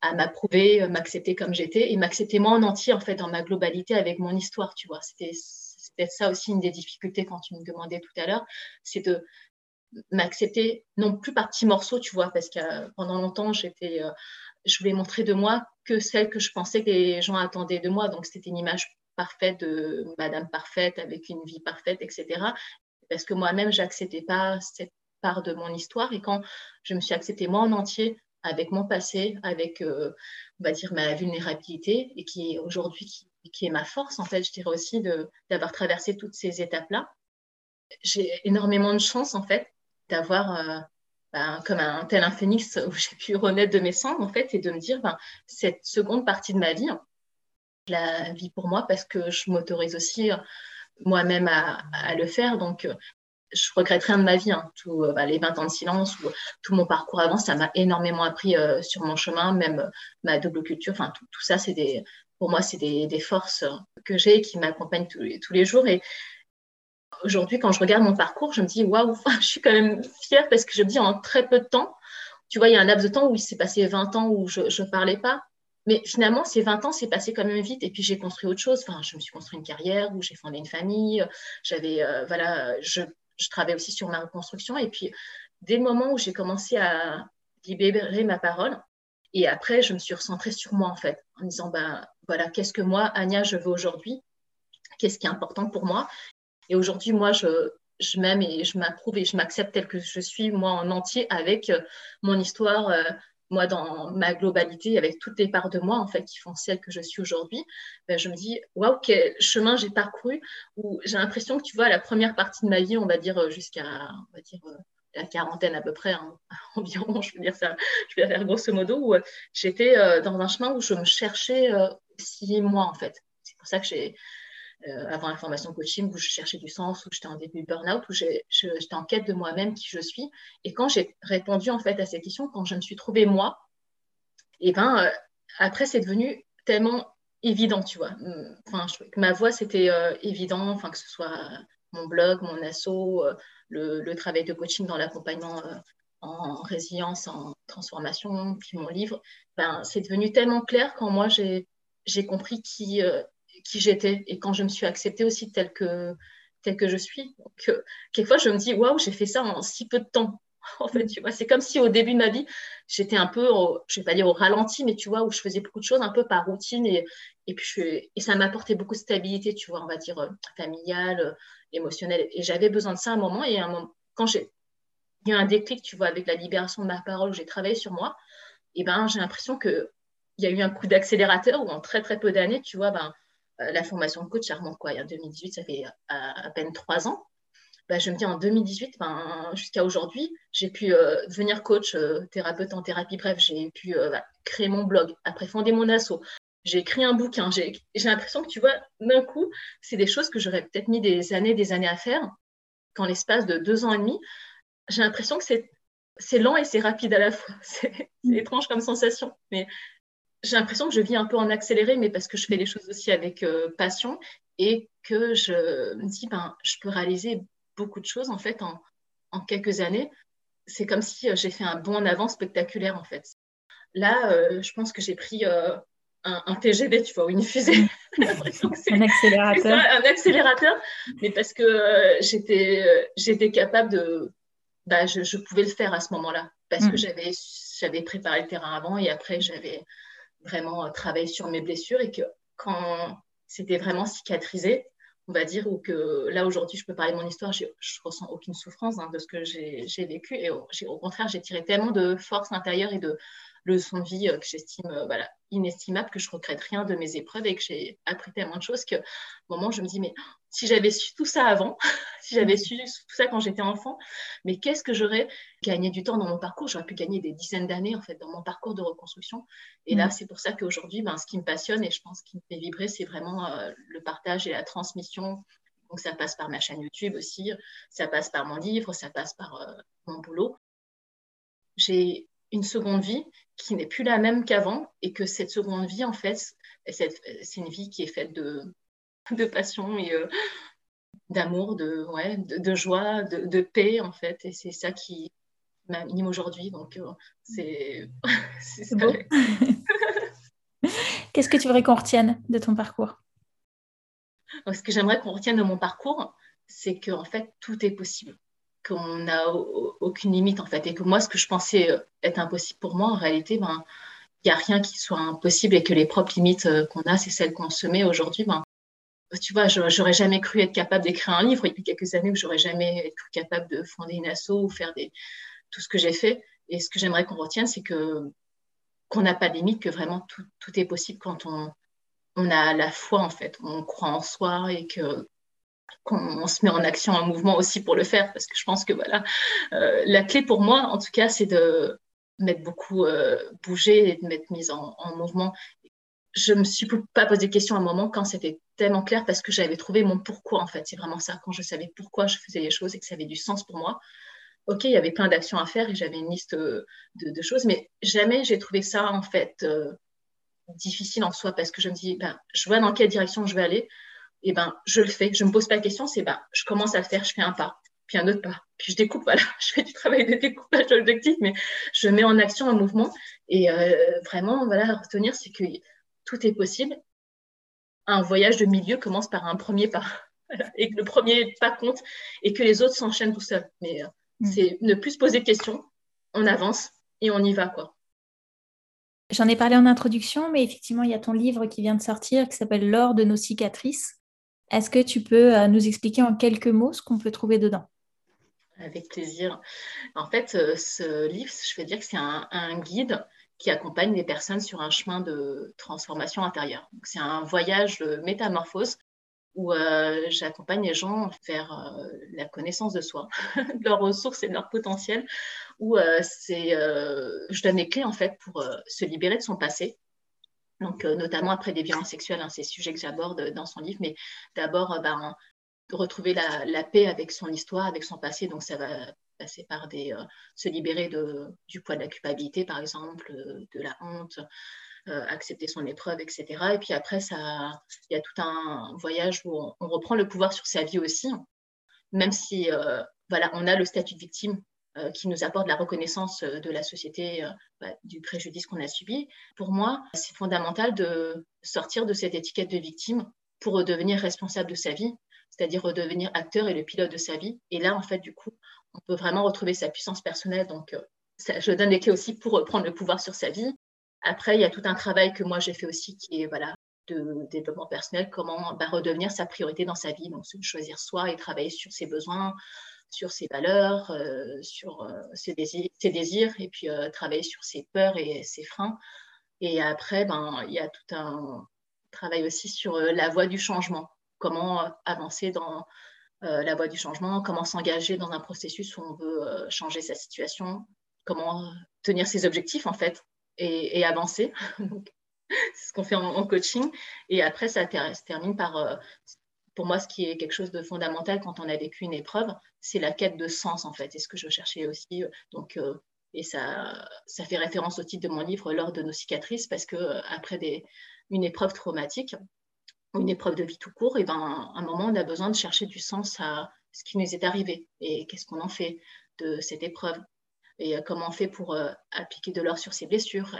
à m'approuver, m'accepter comme j'étais et m'accepter moi en entier en fait dans ma globalité avec mon histoire, tu vois. C'était peut-être ça aussi une des difficultés quand tu me demandais tout à l'heure, c'est de m'accepter non plus par petits morceaux, tu vois, parce que euh, pendant longtemps, j'étais, euh, je voulais montrer de moi que celle que je pensais que les gens attendaient de moi. Donc, c'était une image parfaite de Madame parfaite avec une vie parfaite, etc. Parce que moi-même, j'acceptais pas cette part de mon histoire. Et quand je me suis acceptée moi en entier, avec mon passé, avec, euh, on va dire, ma vulnérabilité, et qui aujourd'hui, qui, est ma force, en fait, je dirais aussi d'avoir traversé toutes ces étapes-là. J'ai énormément de chance, en fait, d'avoir euh, ben, comme un tel un phénix où j'ai pu renaître de mes cendres, en fait, et de me dire, ben, cette seconde partie de ma vie, la vie pour moi, parce que je m'autorise aussi moi-même à, le faire. Donc, euh, je regrette rien de ma vie. Les 20 ans de silence ou tout mon parcours avant, ça m'a énormément appris sur mon chemin, même ma double culture. Enfin, tout, ça, c'est des, pour moi, c'est des, forces que j'ai qui m'accompagnent tous, tous les jours. Et aujourd'hui, quand je regarde mon parcours, je me dis waouh, je suis quand même fière parce que je me dis en très peu de temps, tu vois, il y a un laps de temps où il s'est passé 20 ans où je ne parlais pas. Mais finalement, ces 20 ans, c'est passé quand même vite. Et puis, j'ai construit autre chose. Enfin, je me suis construit une carrière où j'ai fondé une famille. J'avais, euh, voilà, je, je travaillais aussi sur ma reconstruction. Et puis, dès le moment où j'ai commencé à libérer ma parole, et après, je me suis recentrée sur moi, en fait, en disant, ben, voilà, qu'est-ce que moi, Anya, je veux aujourd'hui? Qu'est-ce qui est important pour moi? Et aujourd'hui, moi, je, je m'aime et je m'approuve et je m'accepte telle que je suis, moi, en entier, avec euh, mon histoire, euh, moi, dans ma globalité, avec toutes les parts de moi, en fait, qui font celle que je suis aujourd'hui. Ben, je me dis, waouh, quel chemin j'ai parcouru, où j'ai l'impression que, tu vois, la première partie de ma vie, on va dire jusqu'à, on va dire, euh, la quarantaine à peu près, hein, environ, je veux dire ça, je vais faire grosso modo, où j'étais dans un chemin où je me cherchais si moi, en fait. C'est pour ça que j'ai euh, avant la formation coaching où je cherchais du sens, où j'étais en début burn-out, où j'étais en quête de moi-même, qui je suis. Et quand j'ai répondu en fait à cette question, quand je me suis trouvée moi, et eh ben euh, après c'est devenu tellement évident, tu vois. Enfin, je, ma voix c'était euh, évident, enfin que ce soit mon blog, mon asso, le, travail de coaching dans l'accompagnement en résilience, en transformation, puis mon livre, ben, c'est devenu tellement clair quand moi j'ai compris qui, qui j'étais et quand je me suis acceptée aussi telle que, telle que je suis. Euh, quelquefois, je me dis, waouh, j'ai fait ça en si peu de temps. En fait, tu vois, c'est comme si au début de ma vie, j'étais un peu, je vais pas dire au ralenti, mais tu vois, où je faisais beaucoup de choses un peu par routine et, et puis ça m'apportait beaucoup de stabilité, tu vois, on va dire euh, familiale, euh, émotionnelle. Et j'avais besoin de ça à un moment. Et un moment, quand j'ai eu un déclic, tu vois, avec la libération de ma parole, j'ai travaillé sur moi, et ben, j'ai l'impression qu'il y a eu un coup d'accélérateur où en très très peu d'années, tu vois, ben, la formation de coach, ça remonte quoi En 2018, ça fait à, peine trois ans. Bah, je me dis en 2018, ben, jusqu'à aujourd'hui, j'ai pu euh, devenir coach, euh, thérapeute en thérapie. Bref, j'ai pu bah, créer mon blog, après fonder mon asso. J'ai écrit un bouquin. J'ai l'impression que tu vois, d'un coup, c'est des choses que j'aurais peut-être mis des années, des années à faire. Qu'en l'espace de deux ans et demi, j'ai l'impression que c'est lent et c'est rapide à la fois. C'est étrange comme sensation, mais j'ai l'impression que je vis un peu en accéléré, mais parce que je fais les choses aussi avec euh, passion et que je me dis, ben, je peux réaliser beaucoup de choses en fait en, en quelques années. C'est comme si euh, j'ai fait un bond en avant spectaculaire en fait. Là, euh, je pense que j'ai pris un, un, TGV, tu vois, ou une fusée. un accélérateur. un accélérateur, mais parce que j'étais j'étais capable de. Bah, je, je, pouvais le faire à ce moment-là, parce que mm. j'avais préparé le terrain avant et après, j'avais vraiment euh, travailler sur mes blessures et que quand c'était vraiment cicatrisé, on va dire, ou que là aujourd'hui je peux parler de mon histoire, je ressens aucune souffrance hein, de ce que j'ai vécu et au, contraire j'ai tiré tellement de force intérieure et de, leçons de vie euh, que j'estime euh, voilà, inestimable, que je regrette rien de mes épreuves et que j'ai appris tellement de choses que, au moment, je me dis, mais si j'avais su tout ça avant, si j'avais su tout ça quand j'étais enfant, mais qu'est-ce que j'aurais gagné du temps dans mon parcours? J'aurais pu gagner des dizaines d'années, en fait, dans mon parcours de reconstruction. Et là, mm. c'est pour ça qu'aujourd'hui, ben, ce qui me passionne et je pense qui me fait vibrer, c'est vraiment euh, le partage et la transmission donc ça passe par ma chaîne YouTube aussi, ça passe par mon livre, ça passe par mon boulot. J'ai une seconde vie qui n'est plus la même qu'avant et que cette seconde vie, en fait, c'est une vie qui est faite de, de passion et, euh, d'amour, de, ouais, de, joie, de, paix, en fait. Et c'est ça qui m'anime aujourd'hui. Donc, euh, c'est beau. Qu'est-ce que tu voudrais qu'on retienne de ton parcours? Ce que j'aimerais qu'on retienne de mon parcours, c'est qu'en fait, tout est possible qu'on n'a aucune limite en fait et que moi ce que je pensais euh, être impossible pour moi en réalité ben il n'y a rien qui soit impossible et que les propres limites qu'on a c'est celles qu'on se met aujourd'hui ben tu vois, j'aurais jamais cru être capable d'écrire un livre. Il y quelques années où j'aurais jamais cru capable de fonder une asso ou faire tout ce que j'ai fait. Et ce que j'aimerais qu'on retienne, c'est que qu'on n'a pas de limite, que vraiment tout, tout, est possible quand on, on a la foi en fait, on croit en soi et que qu'on se met en action, en mouvement aussi pour le faire, parce que je pense que voilà, euh, la clé pour moi, en tout cas, c'est de mettre beaucoup euh, bouger et de mettre mise en, en mouvement. Je me suis pas posé de questions à un moment quand c'était tellement clair parce que j'avais trouvé mon pourquoi en fait. C'est vraiment ça, quand je savais pourquoi je faisais les choses et que ça avait du sens pour moi. Ok, il y avait plein d'actions à faire et j'avais une liste euh, de, choses, mais jamais j'ai trouvé ça en fait euh, difficile en soi parce que je me dis, ben, je vois dans quelle direction je vais aller et ben je le fais. Je me pose pas de questions, c'est ben, je commence à le faire, je fais un pas, puis un autre pas, puis je découpe, voilà, je fais du travail de découpage d'objectifs, mais je mets en action un mouvement et euh, vraiment, voilà, à retenir, c'est que tout est possible. Un voyage de milieu commence par un premier pas. et que le premier pas compte et que les autres s'enchaînent tout seuls. Mais euh, mm. c'est ne plus se poser de questions, on avance et on y va. quoi. J'en ai parlé en introduction, mais effectivement, il y a ton livre qui vient de sortir qui s'appelle L'or de nos cicatrices. Est-ce que tu peux euh, nous expliquer en quelques mots ce qu'on peut trouver dedans? Avec plaisir. En fait, euh, ce livre, je vais dire que c'est un guide qui accompagne les personnes sur un chemin de transformation intérieure. C'est un voyage de métamorphose où euh, j'accompagne les gens vers euh, la connaissance de soi, de leurs ressources et de leur potentiel, où euh, c'est, je donne les clés en fait pour se libérer de son passé. Donc, notamment après des violences sexuelles, hein, c'est sujet que j'aborde dans son livre, mais d'abord, ben, retrouver la, la, paix avec son histoire, avec son passé. Donc, ça va passer par des, euh, se libérer de, du poids de la culpabilité, par exemple, euh, de la honte, euh, accepter son épreuve, etc. Et puis après, il y a tout un voyage où on, reprend le pouvoir sur sa vie aussi, même si voilà, on a le statut de victime qui nous apporte la reconnaissance de la société bah, du préjudice qu'on a subi. Pour moi, c'est fondamental de sortir de cette étiquette de victime pour redevenir responsable de sa vie, c'est-à-dire redevenir acteur et le pilote de sa vie. Et là, en fait, du coup, on peut vraiment retrouver sa puissance personnelle. Donc, euh, je donne des clés aussi pour reprendre le pouvoir sur sa vie. Après, il y a tout un travail que moi j'ai fait aussi qui est voilà de développement personnel, comment bah, redevenir sa priorité dans sa vie, donc choisir soi et travailler sur ses besoins, sur ses valeurs, euh, sur euh, ses, désirs, et puis travailler sur ses peurs et ses freins. Et après, ben, il y a tout un travail aussi sur la voie du changement, comment avancer dans euh, la voie du changement, comment s'engager dans un processus où on veut euh, changer sa situation, comment tenir ses objectifs en fait et, avancer. c'est ce qu'on fait en, coaching. Et après, ça se termine par, euh, pour moi, ce qui est quelque chose de fondamental quand on a vécu une épreuve, c'est la quête de sens en fait. Et ce que je cherchais aussi. Donc, et ça, ça fait référence au titre de mon livre, Lors de nos cicatrices, parce que après une épreuve traumatique, une épreuve de vie tout court, et ben, à un moment, on a besoin de chercher du sens à ce qui nous est arrivé et qu'est-ce qu'on en fait de cette épreuve et euh, comment on fait pour euh, appliquer de l'or sur ses blessures.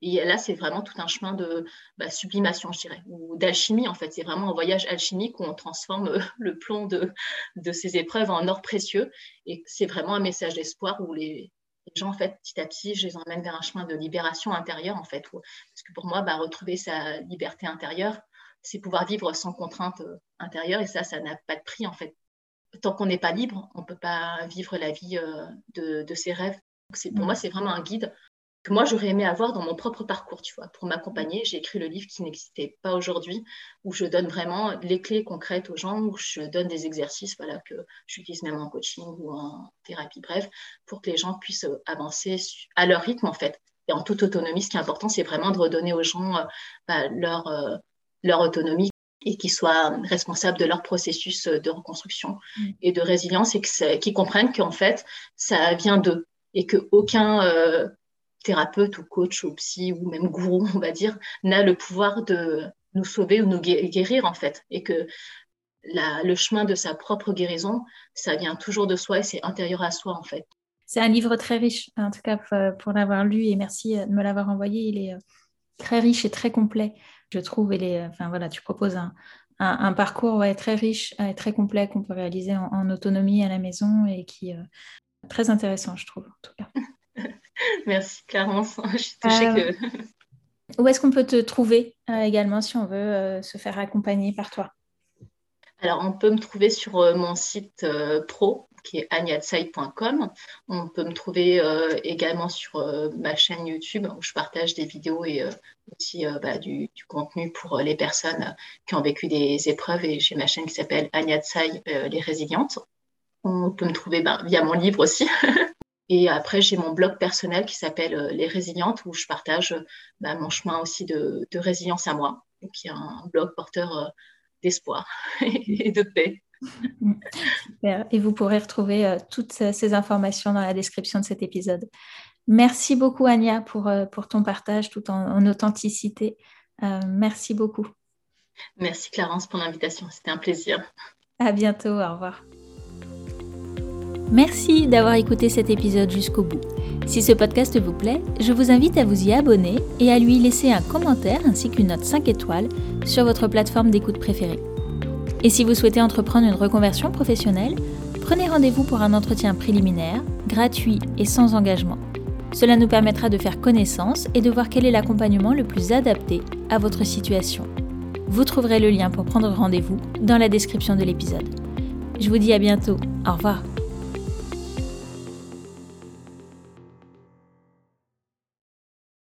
Et, là, c'est vraiment tout un chemin de bah, sublimation, je dirais, ou d'alchimie, en fait. C'est vraiment un voyage alchimique où on transforme euh, le plomb de, de ces épreuves en or précieux. Et c'est vraiment un message d'espoir où les, gens, en fait, petit à petit, je les emmène vers un chemin de libération intérieure, en fait. parce que pour moi, bah, retrouver sa liberté intérieure, c'est pouvoir vivre sans contrainte euh, intérieure. Et ça, ça n'a pas de prix, en fait. Tant qu'on n'est pas libre, on ne peut pas vivre la vie euh, de, ses rêves. pour moi, c'est vraiment un guide que moi, j'aurais aimé avoir dans mon propre parcours, tu vois. Pour m'accompagner, j'ai écrit le livre qui n'existait pas aujourd'hui, où je donne vraiment les clés concrètes aux gens, où je donne des exercices voilà, que j'utilise même en coaching ou en thérapie, bref, pour que les gens puissent euh, avancer à leur rythme, en fait. Et en toute autonomie, ce qui est important, c'est vraiment de redonner aux gens bah, leur, leur autonomie et qu'ils soient responsables de leur processus de reconstruction mm. et de résilience et qu'ils comprennent qu'en fait, ça vient d'eux et qu'aucun euh, thérapeute ou coach ou psy ou même gourou, on va dire, n'a le pouvoir de nous sauver ou nous guérir en fait et que le chemin de sa propre guérison, ça vient toujours de soi et c'est intérieur à soi en fait. C'est un livre très riche, en tout cas pour l'avoir lu et merci de me l'avoir envoyé. Il est très riche et très complet, je trouve. enfin voilà, tu proposes un, parcours très riche et très complet qu'on peut réaliser en, autonomie à la maison et qui est très intéressant, je trouve, en tout cas. Merci Clarence, je suis touchée euh, que... Où est-ce qu'on peut te trouver euh, également si on veut euh, se faire accompagner par toi? Alors, on peut me trouver sur mon site pro qui est agnatsai.com. On peut me trouver également sur ma chaîne YouTube où je partage des vidéos et aussi bah, du, contenu pour les personnes qui ont vécu des épreuves. Et j'ai ma chaîne qui s'appelle Agnatsai Les Résilientes. On peut me trouver bah, via mon livre aussi. Et après, j'ai mon blog personnel qui s'appelle euh, Les Résilientes, où je partage bah, mon chemin aussi de, résilience à moi, qui est un blog porteur euh, d'espoir et de paix. Et vous pourrez retrouver euh, toutes ces informations dans la description de cet épisode. Merci beaucoup, Anya, pour, pour ton partage tout en, authenticité. merci beaucoup. Merci, Clarence, pour l'invitation. C'était un plaisir. À bientôt. Au revoir. Merci d'avoir écouté cet épisode jusqu'au bout. Si ce podcast vous plaît, je vous invite à vous y abonner et à lui laisser un commentaire ainsi qu'une note 5 étoiles sur votre plateforme d'écoute préférée. Et si vous souhaitez entreprendre une reconversion professionnelle, prenez rendez-vous pour un entretien préliminaire, gratuit et sans engagement. Cela nous permettra de faire connaissance et de voir quel est l'accompagnement le plus adapté à votre situation. Vous trouverez le lien pour prendre rendez-vous dans la description de l'épisode. Je vous dis à bientôt. Au revoir.